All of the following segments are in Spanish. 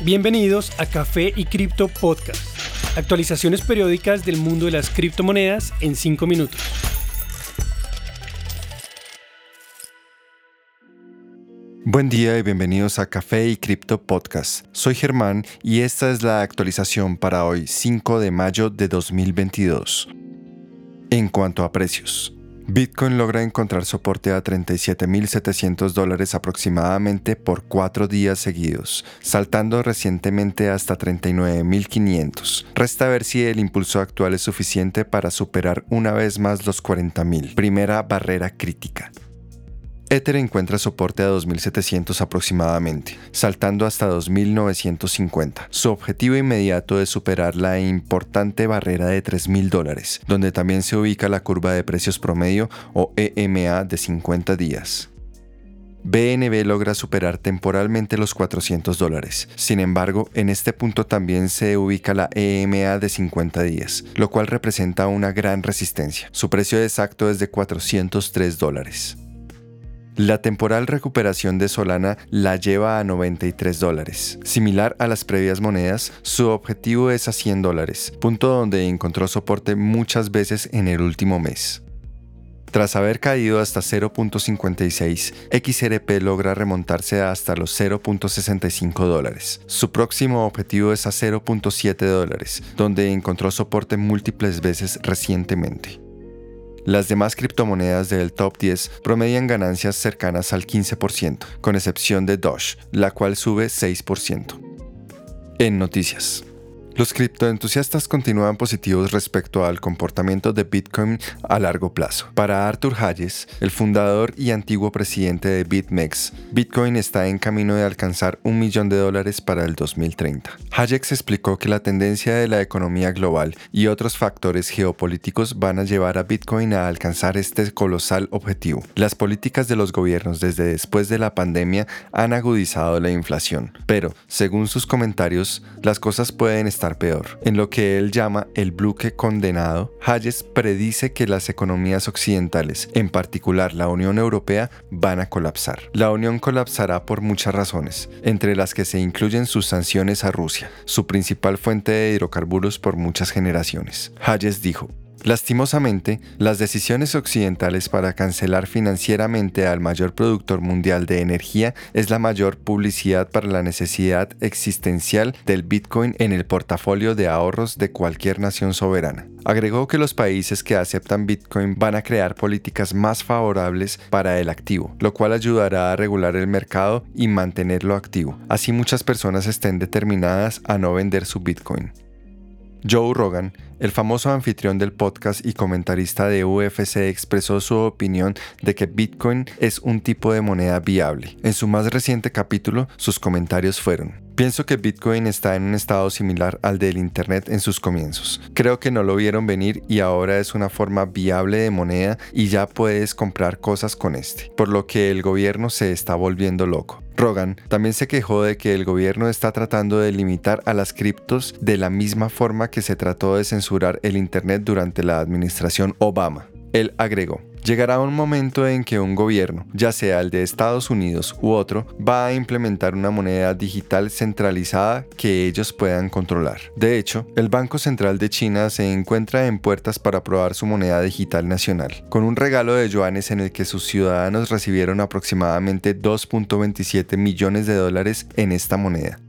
Bienvenidos a Café y Cripto Podcast. Actualizaciones periódicas del mundo de las criptomonedas en 5 minutos. Buen día y bienvenidos a Café y Cripto Podcast. Soy Germán y esta es la actualización para hoy, 5 de mayo de 2022. En cuanto a precios, Bitcoin logra encontrar soporte a 37.700 dólares aproximadamente por cuatro días seguidos, saltando recientemente hasta 39.500. Resta ver si el impulso actual es suficiente para superar una vez más los 40.000, primera barrera crítica. Ether encuentra soporte a 2.700 aproximadamente, saltando hasta 2.950. Su objetivo inmediato es superar la importante barrera de 3.000 dólares, donde también se ubica la curva de precios promedio o EMA de 50 días. BNB logra superar temporalmente los 400 dólares. Sin embargo, en este punto también se ubica la EMA de 50 días, lo cual representa una gran resistencia. Su precio exacto es de 403 dólares. La temporal recuperación de Solana la lleva a 93 dólares. Similar a las previas monedas, su objetivo es a 100 dólares, punto donde encontró soporte muchas veces en el último mes. Tras haber caído hasta 0.56, XRP logra remontarse hasta los 0.65 dólares. Su próximo objetivo es a 0.7 dólares, donde encontró soporte múltiples veces recientemente. Las demás criptomonedas del top 10 promedian ganancias cercanas al 15%, con excepción de Doge, la cual sube 6%. En noticias. Los criptoentusiastas continúan positivos respecto al comportamiento de Bitcoin a largo plazo. Para Arthur Hayes, el fundador y antiguo presidente de BitMEX, Bitcoin está en camino de alcanzar un millón de dólares para el 2030. Hayek explicó que la tendencia de la economía global y otros factores geopolíticos van a llevar a Bitcoin a alcanzar este colosal objetivo. Las políticas de los gobiernos desde después de la pandemia han agudizado la inflación, pero, según sus comentarios, las cosas pueden estar peor. En lo que él llama el bloque condenado, Hayes predice que las economías occidentales, en particular la Unión Europea, van a colapsar. La Unión colapsará por muchas razones, entre las que se incluyen sus sanciones a Rusia, su principal fuente de hidrocarburos por muchas generaciones. Hayes dijo, Lastimosamente, las decisiones occidentales para cancelar financieramente al mayor productor mundial de energía es la mayor publicidad para la necesidad existencial del Bitcoin en el portafolio de ahorros de cualquier nación soberana. Agregó que los países que aceptan Bitcoin van a crear políticas más favorables para el activo, lo cual ayudará a regular el mercado y mantenerlo activo. Así muchas personas estén determinadas a no vender su Bitcoin. Joe Rogan, el famoso anfitrión del podcast y comentarista de UFC, expresó su opinión de que Bitcoin es un tipo de moneda viable. En su más reciente capítulo, sus comentarios fueron, Pienso que Bitcoin está en un estado similar al del Internet en sus comienzos. Creo que no lo vieron venir y ahora es una forma viable de moneda y ya puedes comprar cosas con este, por lo que el gobierno se está volviendo loco. Rogan también se quejó de que el gobierno está tratando de limitar a las criptos de la misma forma que se trató de censurar el Internet durante la administración Obama. Él agregó, Llegará un momento en que un gobierno, ya sea el de Estados Unidos u otro, va a implementar una moneda digital centralizada que ellos puedan controlar. De hecho, el Banco Central de China se encuentra en puertas para aprobar su moneda digital nacional, con un regalo de yuanes en el que sus ciudadanos recibieron aproximadamente 2.27 millones de dólares en esta moneda.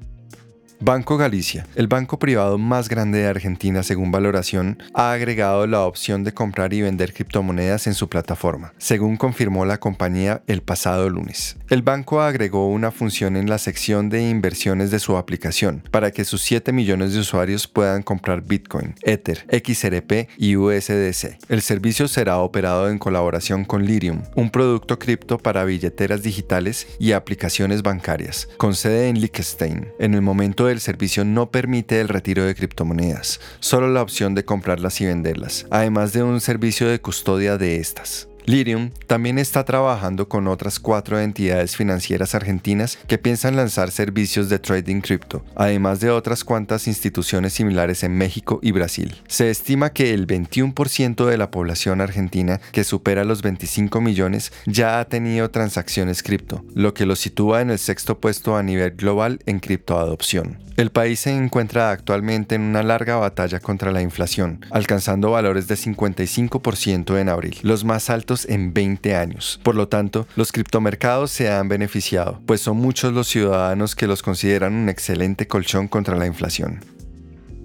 Banco Galicia, el banco privado más grande de Argentina según valoración, ha agregado la opción de comprar y vender criptomonedas en su plataforma, según confirmó la compañía el pasado lunes. El banco agregó una función en la sección de inversiones de su aplicación para que sus 7 millones de usuarios puedan comprar Bitcoin, Ether, XRP y USDC. El servicio será operado en colaboración con Lirium, un producto cripto para billeteras digitales y aplicaciones bancarias, con sede en Liechtenstein. En el momento del servicio no permite el retiro de criptomonedas, solo la opción de comprarlas y venderlas, además de un servicio de custodia de estas. Lirium también está trabajando con otras cuatro entidades financieras argentinas que piensan lanzar servicios de trading cripto, además de otras cuantas instituciones similares en México y Brasil. Se estima que el 21% de la población argentina, que supera los 25 millones, ya ha tenido transacciones cripto, lo que lo sitúa en el sexto puesto a nivel global en criptoadopción. El país se encuentra actualmente en una larga batalla contra la inflación, alcanzando valores de 55% en abril, los más altos en 20 años. Por lo tanto, los criptomercados se han beneficiado, pues son muchos los ciudadanos que los consideran un excelente colchón contra la inflación.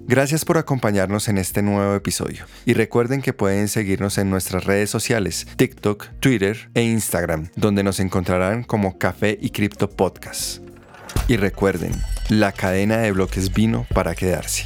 Gracias por acompañarnos en este nuevo episodio y recuerden que pueden seguirnos en nuestras redes sociales, TikTok, Twitter e Instagram, donde nos encontrarán como Café y Cripto Podcast. Y recuerden, la cadena de bloques vino para quedarse.